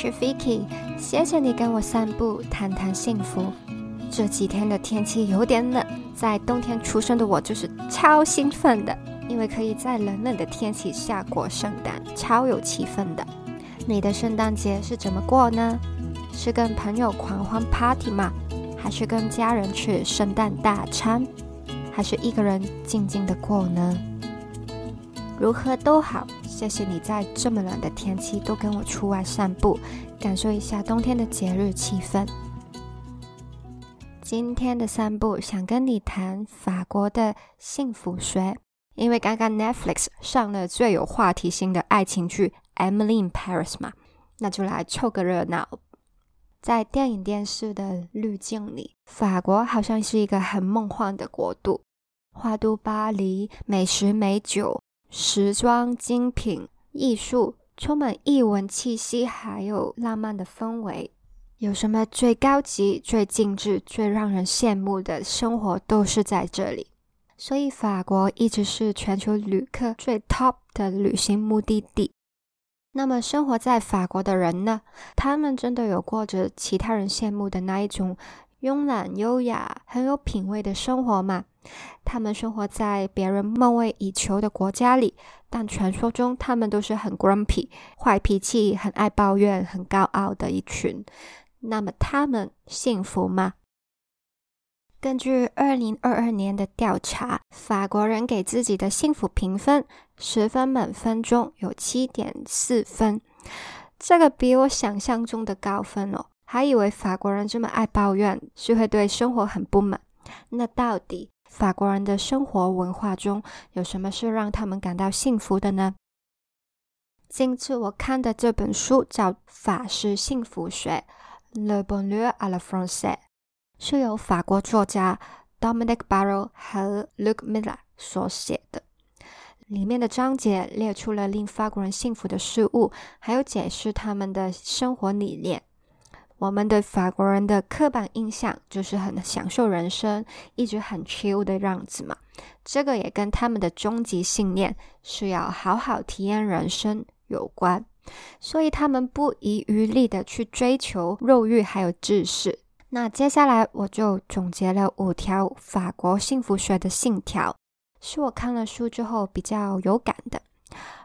是 Vicky，谢谢你跟我散步，谈谈幸福。这几天的天气有点冷，在冬天出生的我就是超兴奋的，因为可以在冷冷的天气下过圣诞，超有气氛的。你的圣诞节是怎么过呢？是跟朋友狂欢 party 吗？还是跟家人吃圣诞大餐？还是一个人静静的过呢？如何都好，谢谢你在这么冷的天气都跟我出外散步，感受一下冬天的节日气氛。今天的散步想跟你谈法国的幸福学，因为刚刚 Netflix 上了最有话题性的爱情剧《Emily in Paris》嘛，那就来凑个热闹。在电影电视的滤镜里，法国好像是一个很梦幻的国度，花都巴黎，美食美酒。时装精品、艺术，充满异文气息，还有浪漫的氛围。有什么最高级、最精致、最让人羡慕的生活，都是在这里。所以，法国一直是全球旅客最 top 的旅行目的地。那么，生活在法国的人呢？他们真的有过着其他人羡慕的那一种慵懒、优雅、很有品味的生活嘛？他们生活在别人梦寐以求的国家里，但传说中他们都是很 grumpy、坏脾气、很爱抱怨、很高傲的一群。那么他们幸福吗？根据二零二二年的调查，法国人给自己的幸福评分，十分满分中有七点四分，这个比我想象中的高分哦。还以为法国人这么爱抱怨，是会对生活很不满。那到底？法国人的生活文化中有什么是让他们感到幸福的呢？今次我看的这本书叫《法式幸福学》（Le Bonheur à la Française），是由法国作家 Dominic Barrow 和 Luc Miller 所写的。里面的章节列出了令法国人幸福的事物，还有解释他们的生活理念。我们对法国人的刻板印象就是很享受人生，一直很 chill 的样子嘛。这个也跟他们的终极信念是要好好体验人生有关，所以他们不遗余力的去追求肉欲还有知识。那接下来我就总结了五条法国幸福学的信条，是我看了书之后比较有感的。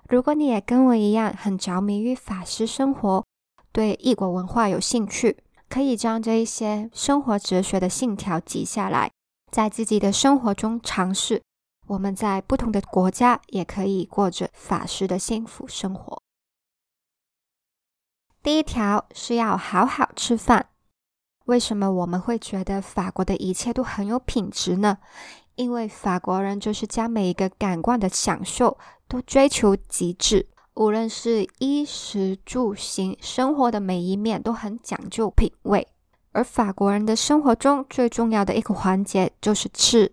如果你也跟我一样很着迷于法式生活，对异国文化有兴趣，可以将这一些生活哲学的信条记下来，在自己的生活中尝试。我们在不同的国家也可以过着法式的幸福生活。第一条是要好好吃饭。为什么我们会觉得法国的一切都很有品质呢？因为法国人就是将每一个感官的享受都追求极致。无论是衣食住行，生活的每一面都很讲究品味。而法国人的生活中最重要的一个环节就是吃。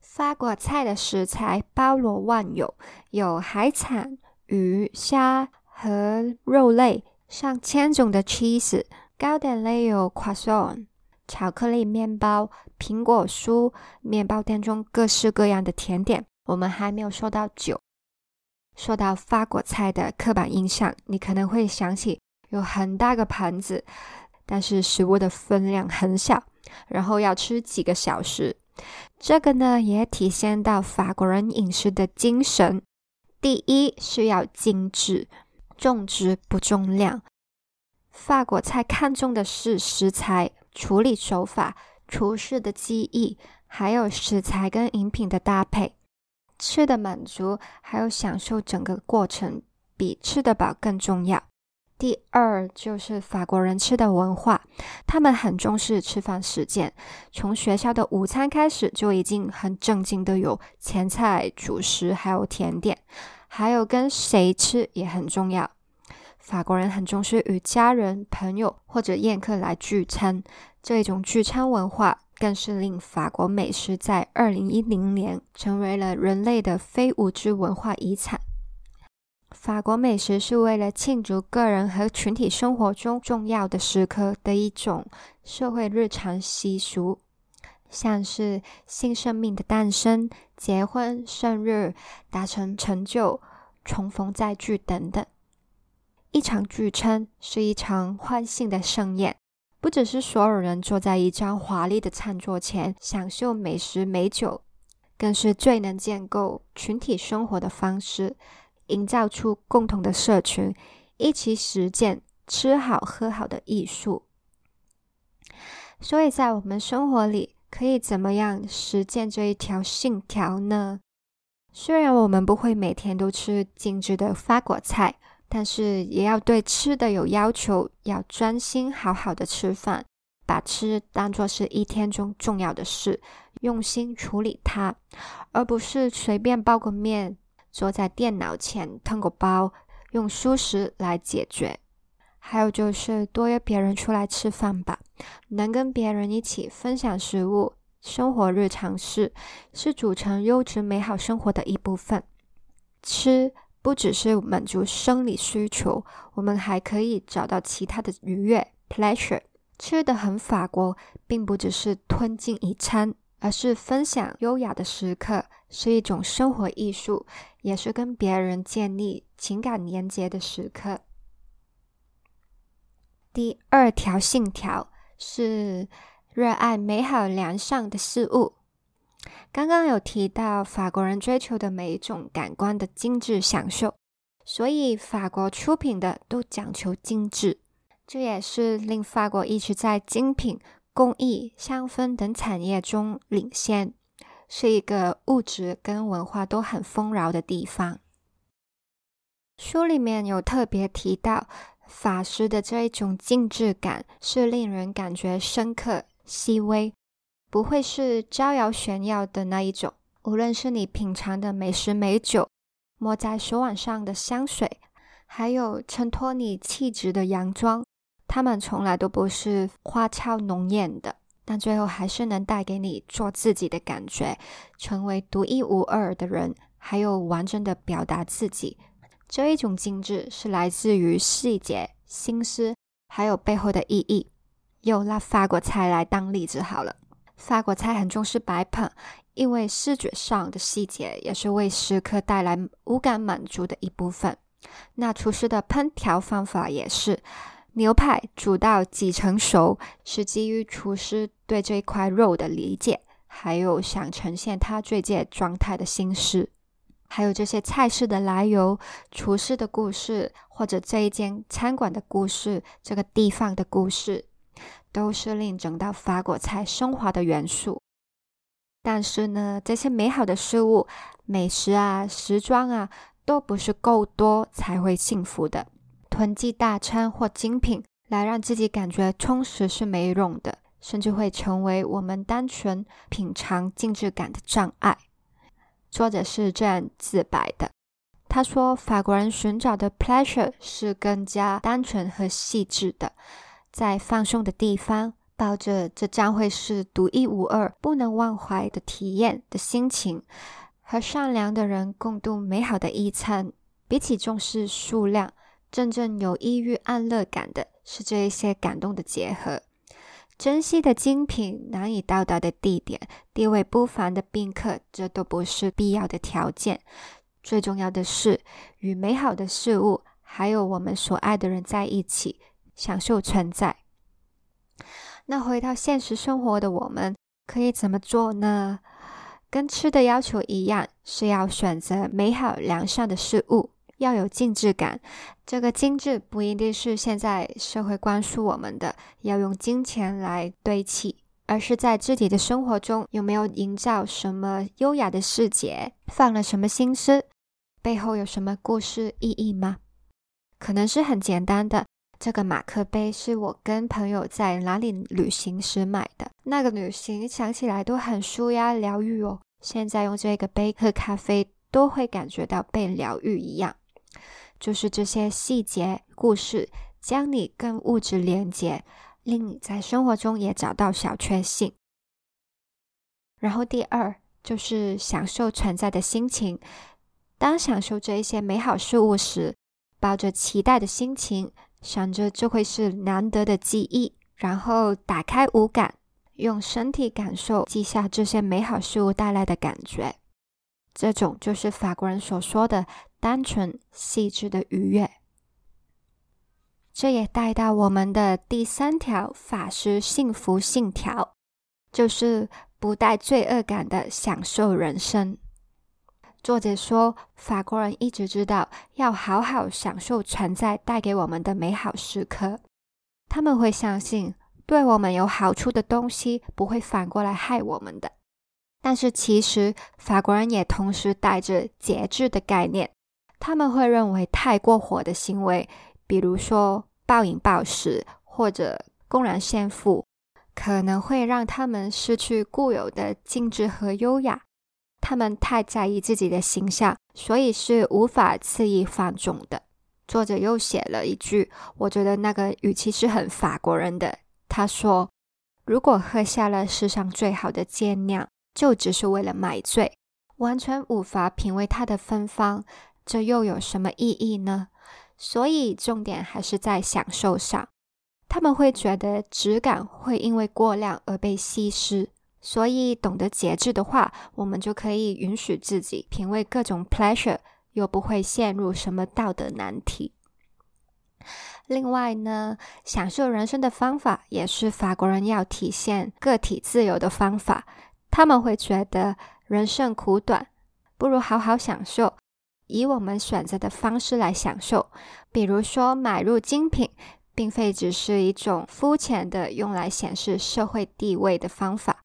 法国菜的食材包罗万有，有海产、鱼虾和肉类，上千种的 cheese，糕点类有 croissant、巧克力面包、苹果酥，面包店中各式各样的甜点。我们还没有说到酒。说到法国菜的刻板印象，你可能会想起有很大个盘子，但是食物的分量很小，然后要吃几个小时。这个呢，也体现到法国人饮食的精神。第一是要精致，重质不重量。法国菜看重的是食材、处理手法、厨师的技艺，还有食材跟饮品的搭配。吃的满足，还有享受整个过程，比吃得饱更重要。第二就是法国人吃的文化，他们很重视吃饭时间，从学校的午餐开始就已经很正经的有前菜、主食，还有甜点，还有跟谁吃也很重要。法国人很重视与家人、朋友或者宴客来聚餐，这种聚餐文化。更是令法国美食在二零一零年成为了人类的非物质文化遗产。法国美食是为了庆祝个人和群体生活中重要的时刻的一种社会日常习俗，像是新生命的诞生、结婚、生日、达成成就、重逢再聚等等。一场聚餐是一场欢庆的盛宴，不只是所有人坐在一张华丽的餐桌前享受美食美酒，更是最能建构群体生活的方式，营造出共同的社群，一起实践吃好喝好的艺术。所以在我们生活里，可以怎么样实践这一条信条呢？虽然我们不会每天都吃精致的法国菜。但是也要对吃的有要求，要专心好好的吃饭，把吃当作是一天中重要的事，用心处理它，而不是随便包个面，坐在电脑前吞个包，用舒食来解决。还有就是多约别人出来吃饭吧，能跟别人一起分享食物、生活日常事，是组成优质美好生活的一部分。吃。不只是满足生理需求，我们还可以找到其他的愉悦 （pleasure）。吃的很法国，并不只是吞进一餐，而是分享优雅的时刻，是一种生活艺术，也是跟别人建立情感连接的时刻。第二条信条是热爱美好良善的事物。刚刚有提到法国人追求的每一种感官的精致享受，所以法国出品的都讲求精致，这也是令法国一直在精品、工艺、香氛等产业中领先，是一个物质跟文化都很丰饶的地方。书里面有特别提到，法式的这一种精致感是令人感觉深刻、细微。不会是招摇炫耀的那一种。无论是你品尝的美食美酒，抹在手腕上的香水，还有衬托你气质的洋装，它们从来都不是花俏浓艳的，但最后还是能带给你做自己的感觉，成为独一无二的人，还有完整的表达自己。这一种精致是来自于细节、心思，还有背后的意义。又拿法国菜来当例子好了。法国菜很重视摆盘，因为视觉上的细节也是为食客带来五感满足的一部分。那厨师的烹调方法也是，牛排煮到几成熟，是基于厨师对这一块肉的理解，还有想呈现他最佳状态的心思，还有这些菜式的来由、厨师的故事，或者这一间餐馆的故事、这个地方的故事。都是令整道法国菜升华的元素，但是呢，这些美好的事物、美食啊、时装啊，都不是够多才会幸福的。囤积大餐或精品来让自己感觉充实是没用的，甚至会成为我们单纯品尝精致感的障碍。作者是这样自白的：他说，法国人寻找的 pleasure 是更加单纯和细致的。在放松的地方，抱着这将会是独一无二、不能忘怀的体验的心情，和善良的人共度美好的一餐。比起重视数量，真正有抑郁安乐感的是这一些感动的结合。珍惜的精品、难以到达的地点、地位不凡的宾客，这都不是必要的条件。最重要的是，与美好的事物，还有我们所爱的人在一起。享受存在。那回到现实生活的我们，可以怎么做呢？跟吃的要求一样，是要选择美好良善的事物，要有精致感。这个精致不一定是现在社会灌输我们的，要用金钱来堆砌，而是在自己的生活中有没有营造什么优雅的细节，放了什么心思，背后有什么故事意义吗？可能是很简单的。这个马克杯是我跟朋友在哪里旅行时买的。那个旅行想起来都很舒压疗愈哦。现在用这个杯喝咖啡，都会感觉到被疗愈一样。就是这些细节故事，将你跟物质连接，令你在生活中也找到小确幸。然后第二就是享受存在的心情。当享受这一些美好事物时，抱着期待的心情。想着这会是难得的记忆，然后打开五感，用身体感受记下这些美好事物带来的感觉。这种就是法国人所说的单纯细致的愉悦。这也带到我们的第三条法师幸福信条，就是不带罪恶感的享受人生。作者说，法国人一直知道要好好享受存在带给我们的美好时刻。他们会相信，对我们有好处的东西不会反过来害我们的。但是，其实法国人也同时带着节制的概念。他们会认为，太过火的行为，比如说暴饮暴食或者公然炫富，可能会让他们失去固有的精致和优雅。他们太在意自己的形象，所以是无法肆意放纵的。作者又写了一句，我觉得那个语气是很法国人的。他说：“如果喝下了世上最好的贱酿，就只是为了买醉，完全无法品味它的芬芳，这又有什么意义呢？”所以重点还是在享受上。他们会觉得质感会因为过量而被稀释。所以，懂得节制的话，我们就可以允许自己品味各种 pleasure，又不会陷入什么道德难题。另外呢，享受人生的方法也是法国人要体现个体自由的方法。他们会觉得人生苦短，不如好好享受，以我们选择的方式来享受。比如说，买入精品，并非只是一种肤浅的用来显示社会地位的方法。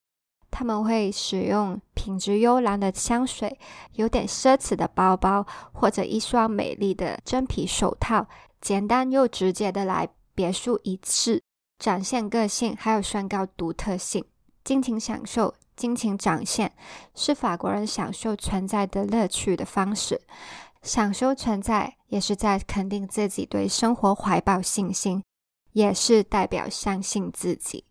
他们会使用品质优良的香水、有点奢侈的包包，或者一双美丽的真皮手套，简单又直接的来别墅一次，展现个性，还有宣告独特性。尽情享受、尽情展现，是法国人享受存在的乐趣的方式。享受存在，也是在肯定自己对生活怀抱信心，也是代表相信自己。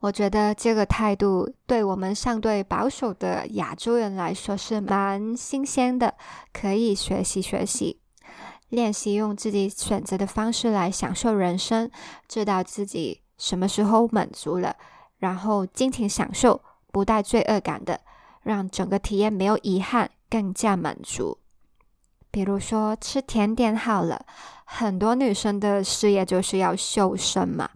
我觉得这个态度对我们相对保守的亚洲人来说是蛮新鲜的，可以学习学习，练习用自己选择的方式来享受人生，知道自己什么时候满足了，然后尽情享受，不带罪恶感的，让整个体验没有遗憾，更加满足。比如说吃甜点好了，很多女生的事业就是要瘦身嘛。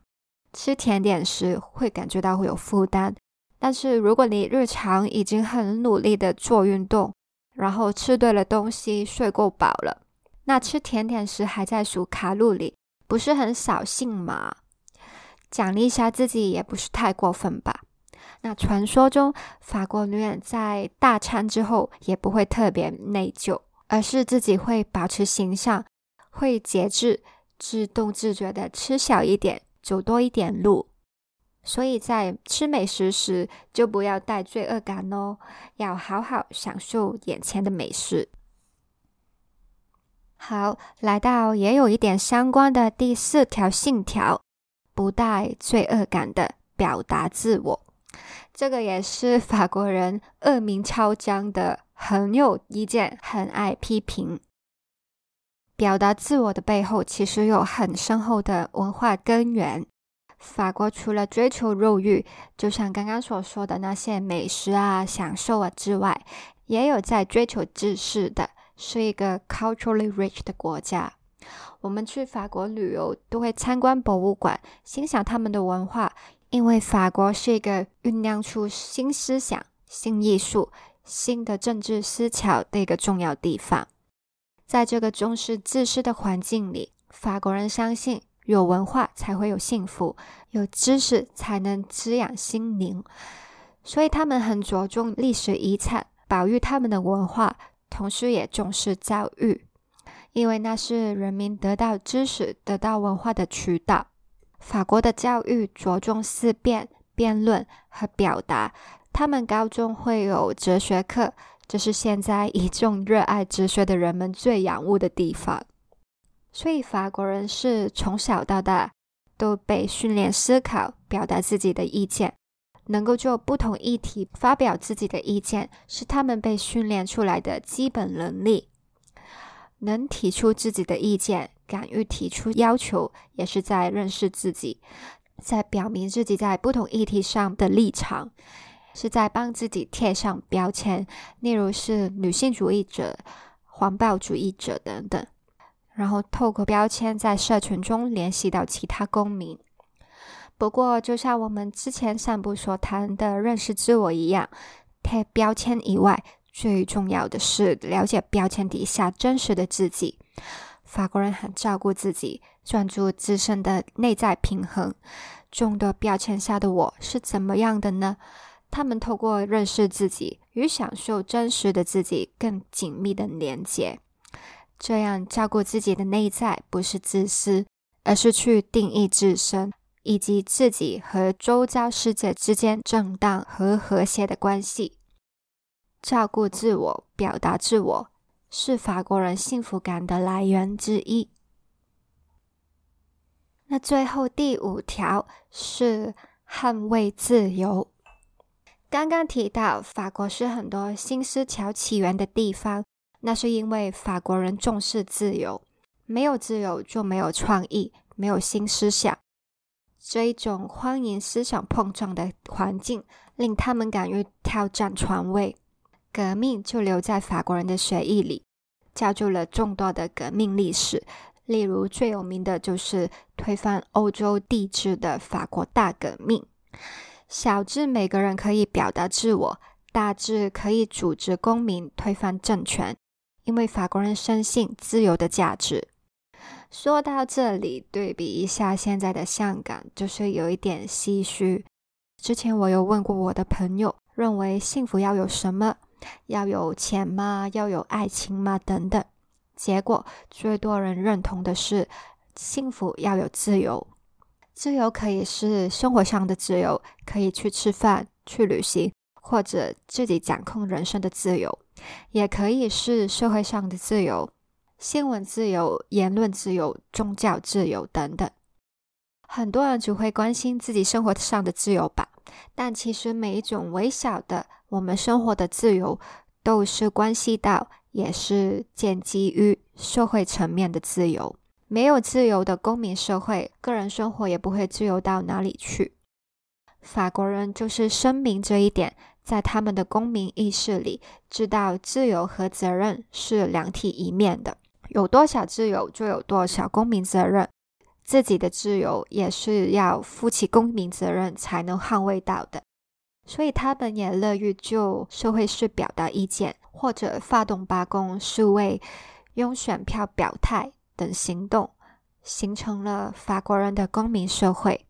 吃甜点时会感觉到会有负担，但是如果你日常已经很努力的做运动，然后吃对了东西，睡够饱了，那吃甜点时还在数卡路里，不是很扫兴吗？奖励一下自己也不是太过分吧？那传说中法国女人在大餐之后也不会特别内疚，而是自己会保持形象，会节制，自动自觉的吃小一点。走多一点路，所以在吃美食时就不要带罪恶感哦，要好好享受眼前的美食。好，来到也有一点相关的第四条信条，不带罪恶感的表达自我。这个也是法国人恶名昭彰的，很有意见，很爱批评。表达自我的背后，其实有很深厚的文化根源。法国除了追求肉欲，就像刚刚所说的那些美食啊、享受啊之外，也有在追求知识的，是一个 culturally rich 的国家。我们去法国旅游，都会参观博物馆，欣赏他们的文化，因为法国是一个酝酿出新思想、新艺术、新的政治思潮的一个重要地方。在这个重视知识的环境里，法国人相信有文化才会有幸福，有知识才能滋养心灵，所以他们很着重历史遗产，保育他们的文化，同时也重视教育，因为那是人民得到知识、得到文化的渠道。法国的教育着重思辨、辩论和表达，他们高中会有哲学课。这是现在一众热爱哲学的人们最仰慕的地方，所以法国人是从小到大都被训练思考、表达自己的意见，能够就不同议题发表自己的意见，是他们被训练出来的基本能力。能提出自己的意见，敢于提出要求，也是在认识自己，在表明自己在不同议题上的立场。是在帮自己贴上标签，例如是女性主义者、环保主义者等等。然后透过标签在社群中联系到其他公民。不过，就像我们之前散步所谈的认识自我一样，贴标签以外，最重要的是了解标签底下真实的自己。法国人很照顾自己，专注自身的内在平衡。众多标签下的我是怎么样的呢？他们透过认识自己与享受真实的自己更紧密的连接。这样照顾自己的内在，不是自私，而是去定义自身以及自己和周遭世界之间正当和和谐的关系。照顾自我，表达自我。是法国人幸福感的来源之一。那最后第五条是捍卫自由。刚刚提到法国是很多新思潮起源的地方，那是因为法国人重视自由，没有自由就没有创意，没有新思想。这一种欢迎思想碰撞的环境，令他们敢于挑战权威。革命就留在法国人的血液里，造就了众多的革命历史。例如，最有名的就是推翻欧洲帝制的法国大革命。小至每个人可以表达自我，大至可以组织公民推翻政权，因为法国人深信自由的价值。说到这里，对比一下现在的香港，就是有一点唏嘘。之前我有问过我的朋友，认为幸福要有什么？要有钱吗？要有爱情吗？等等。结果最多人认同的是，幸福要有自由。自由可以是生活上的自由，可以去吃饭、去旅行，或者自己掌控人生的自由；也可以是社会上的自由，新闻自由、言论自由、宗教自由等等。很多人只会关心自己生活上的自由吧，但其实每一种微小的。我们生活的自由都是关系到，也是建基于社会层面的自由。没有自由的公民社会，个人生活也不会自由到哪里去。法国人就是声明这一点，在他们的公民意识里，知道自由和责任是两体一面的。有多少自由，就有多少公民责任。自己的自由也是要负起公民责任才能捍卫到的。所以他们也乐于就社会事表达意见，或者发动罢工、示威、用选票表态等行动，形成了法国人的公民社会。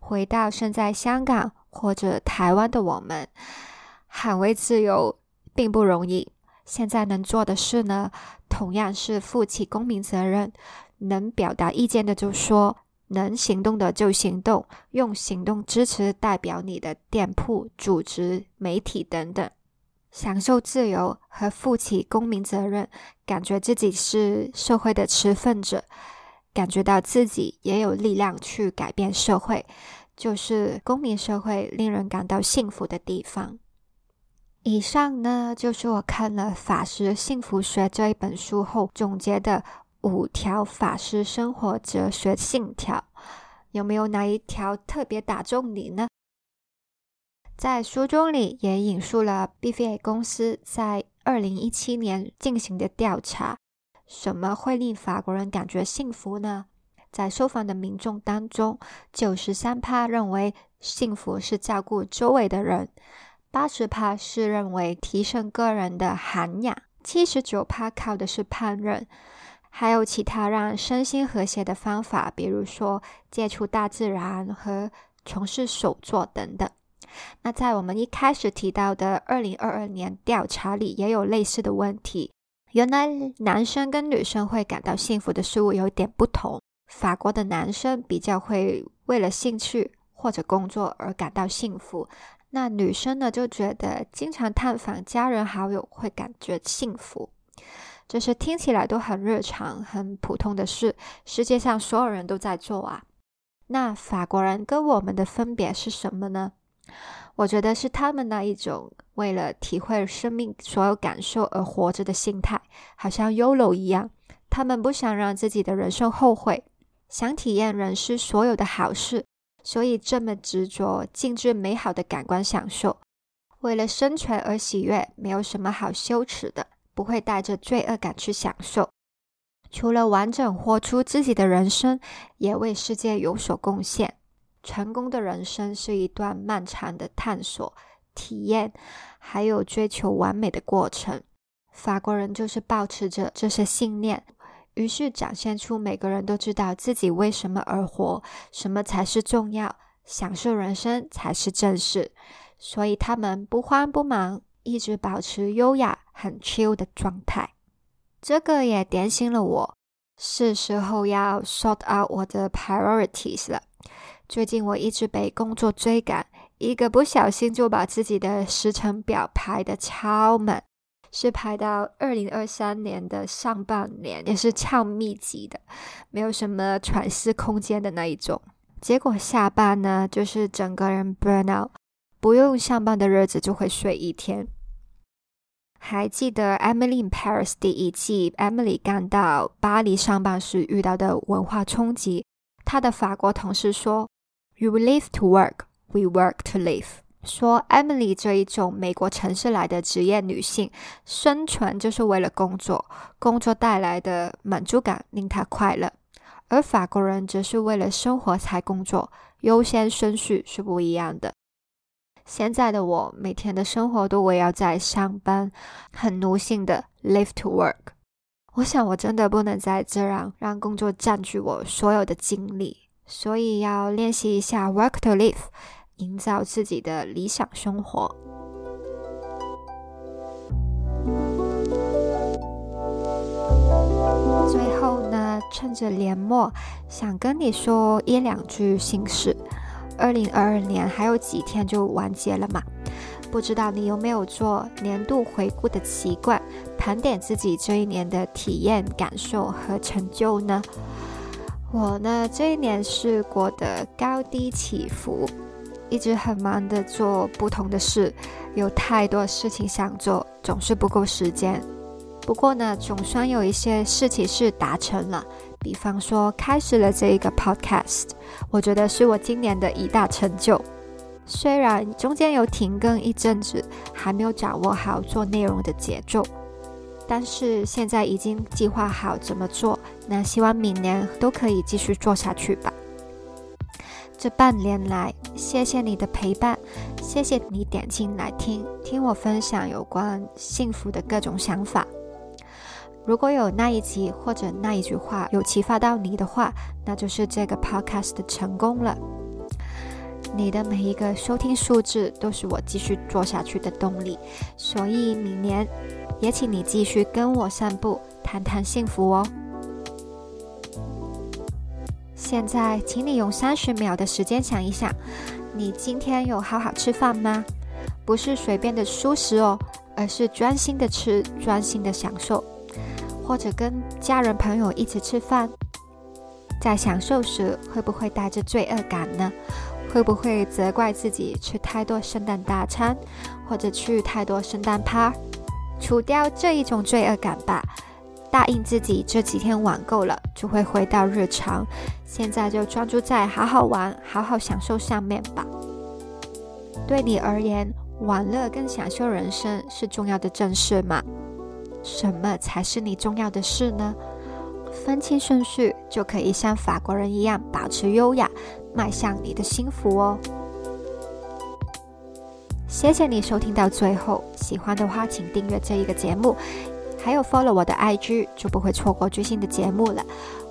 回到身在香港或者台湾的我们，捍卫自由并不容易。现在能做的事呢，同样是负起公民责任，能表达意见的就说。能行动的就行动，用行动支持代表你的店铺、组织、媒体等等，享受自由和负起公民责任，感觉自己是社会的持份者，感觉到自己也有力量去改变社会，就是公民社会令人感到幸福的地方。以上呢，就是我看了《法师幸福学》这一本书后总结的。五条法师生活哲学信条，有没有哪一条特别打中你呢？在书中里也引述了 BVA 公司在二零一七年进行的调查：什么会令法国人感觉幸福呢？在受访的民众当中，九十三趴认为幸福是照顾周围的人，八十趴是认为提升个人的涵养，七十九趴靠的是烹饪。还有其他让身心和谐的方法，比如说接触大自然和从事手作等等。那在我们一开始提到的二零二二年调查里，也有类似的问题。原来男生跟女生会感到幸福的事物有点不同。法国的男生比较会为了兴趣或者工作而感到幸福，那女生呢就觉得经常探访家人好友会感觉幸福。这是听起来都很日常、很普通的事，世界上所有人都在做啊。那法国人跟我们的分别是什么呢？我觉得是他们那一种为了体会生命所有感受而活着的心态，好像 YOLO 一样。他们不想让自己的人生后悔，想体验人世所有的好事，所以这么执着、尽致美好的感官享受。为了生存而喜悦，没有什么好羞耻的。不会带着罪恶感去享受，除了完整活出自己的人生，也为世界有所贡献。成功的人生是一段漫长的探索、体验，还有追求完美的过程。法国人就是保持着这些信念，于是展现出每个人都知道自己为什么而活，什么才是重要，享受人生才是正事。所以他们不慌不忙，一直保持优雅、很 chill 的状态。这个也点醒了我，是时候要 sort out 我的 priorities 了。最近我一直被工作追赶，一个不小心就把自己的时程表排的超满，是排到二零二三年的上半年，也是超密集的，没有什么喘息空间的那一种。结果下班呢，就是整个人 burn out，不用上班的日子就会睡一天。还记得《Emily in Paris》第一季，Emily 刚到巴黎上班时遇到的文化冲击，她的法国同事说。You live to work, we work to live。说 Emily 这一种美国城市来的职业女性，生存就是为了工作，工作带来的满足感令她快乐；而法国人则是为了生活才工作，优先顺序是不一样的。现在的我，每天的生活都围绕在上班，很奴性的 live to work。我想，我真的不能再这样让工作占据我所有的精力。所以要练习一下 work to live，营造自己的理想生活。最后呢，趁着年末，想跟你说一两句心事。二零二二年还有几天就完结了嘛？不知道你有没有做年度回顾的习惯，盘点自己这一年的体验、感受和成就呢？我呢，这一年是过得高低起伏，一直很忙的做不同的事，有太多事情想做，总是不够时间。不过呢，总算有一些事情是达成了，比方说开始了这一个 podcast，我觉得是我今年的一大成就。虽然中间有停更一阵子，还没有掌握好做内容的节奏。但是现在已经计划好怎么做，那希望明年都可以继续做下去吧。这半年来，谢谢你的陪伴，谢谢你点进来听听我分享有关幸福的各种想法。如果有那一集或者那一句话有启发到你的话，那就是这个 podcast 的成功了。你的每一个收听数字都是我继续做下去的动力，所以明年。也请你继续跟我散步，谈谈幸福哦。现在，请你用三十秒的时间想一想，你今天有好好吃饭吗？不是随便的舒食哦，而是专心的吃，专心的享受。或者跟家人朋友一起吃饭，在享受时会不会带着罪恶感呢？会不会责怪自己吃太多圣诞大餐，或者去太多圣诞趴？除掉这一种罪恶感吧，答应自己这几天玩够了，就会回到日常。现在就专注在好好玩、好好享受上面吧。对你而言，玩乐跟享受人生是重要的正事吗？什么才是你重要的事呢？分清顺序，就可以像法国人一样保持优雅，迈向你的幸福哦。谢谢你收听到最后，喜欢的话请订阅这一个节目，还有 follow 我的 IG 就不会错过最新的节目了。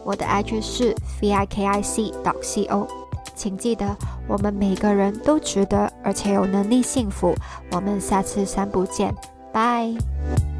我的 IG 是 vikic dot co，请记得我们每个人都值得而且有能力幸福。我们下次散步见，拜。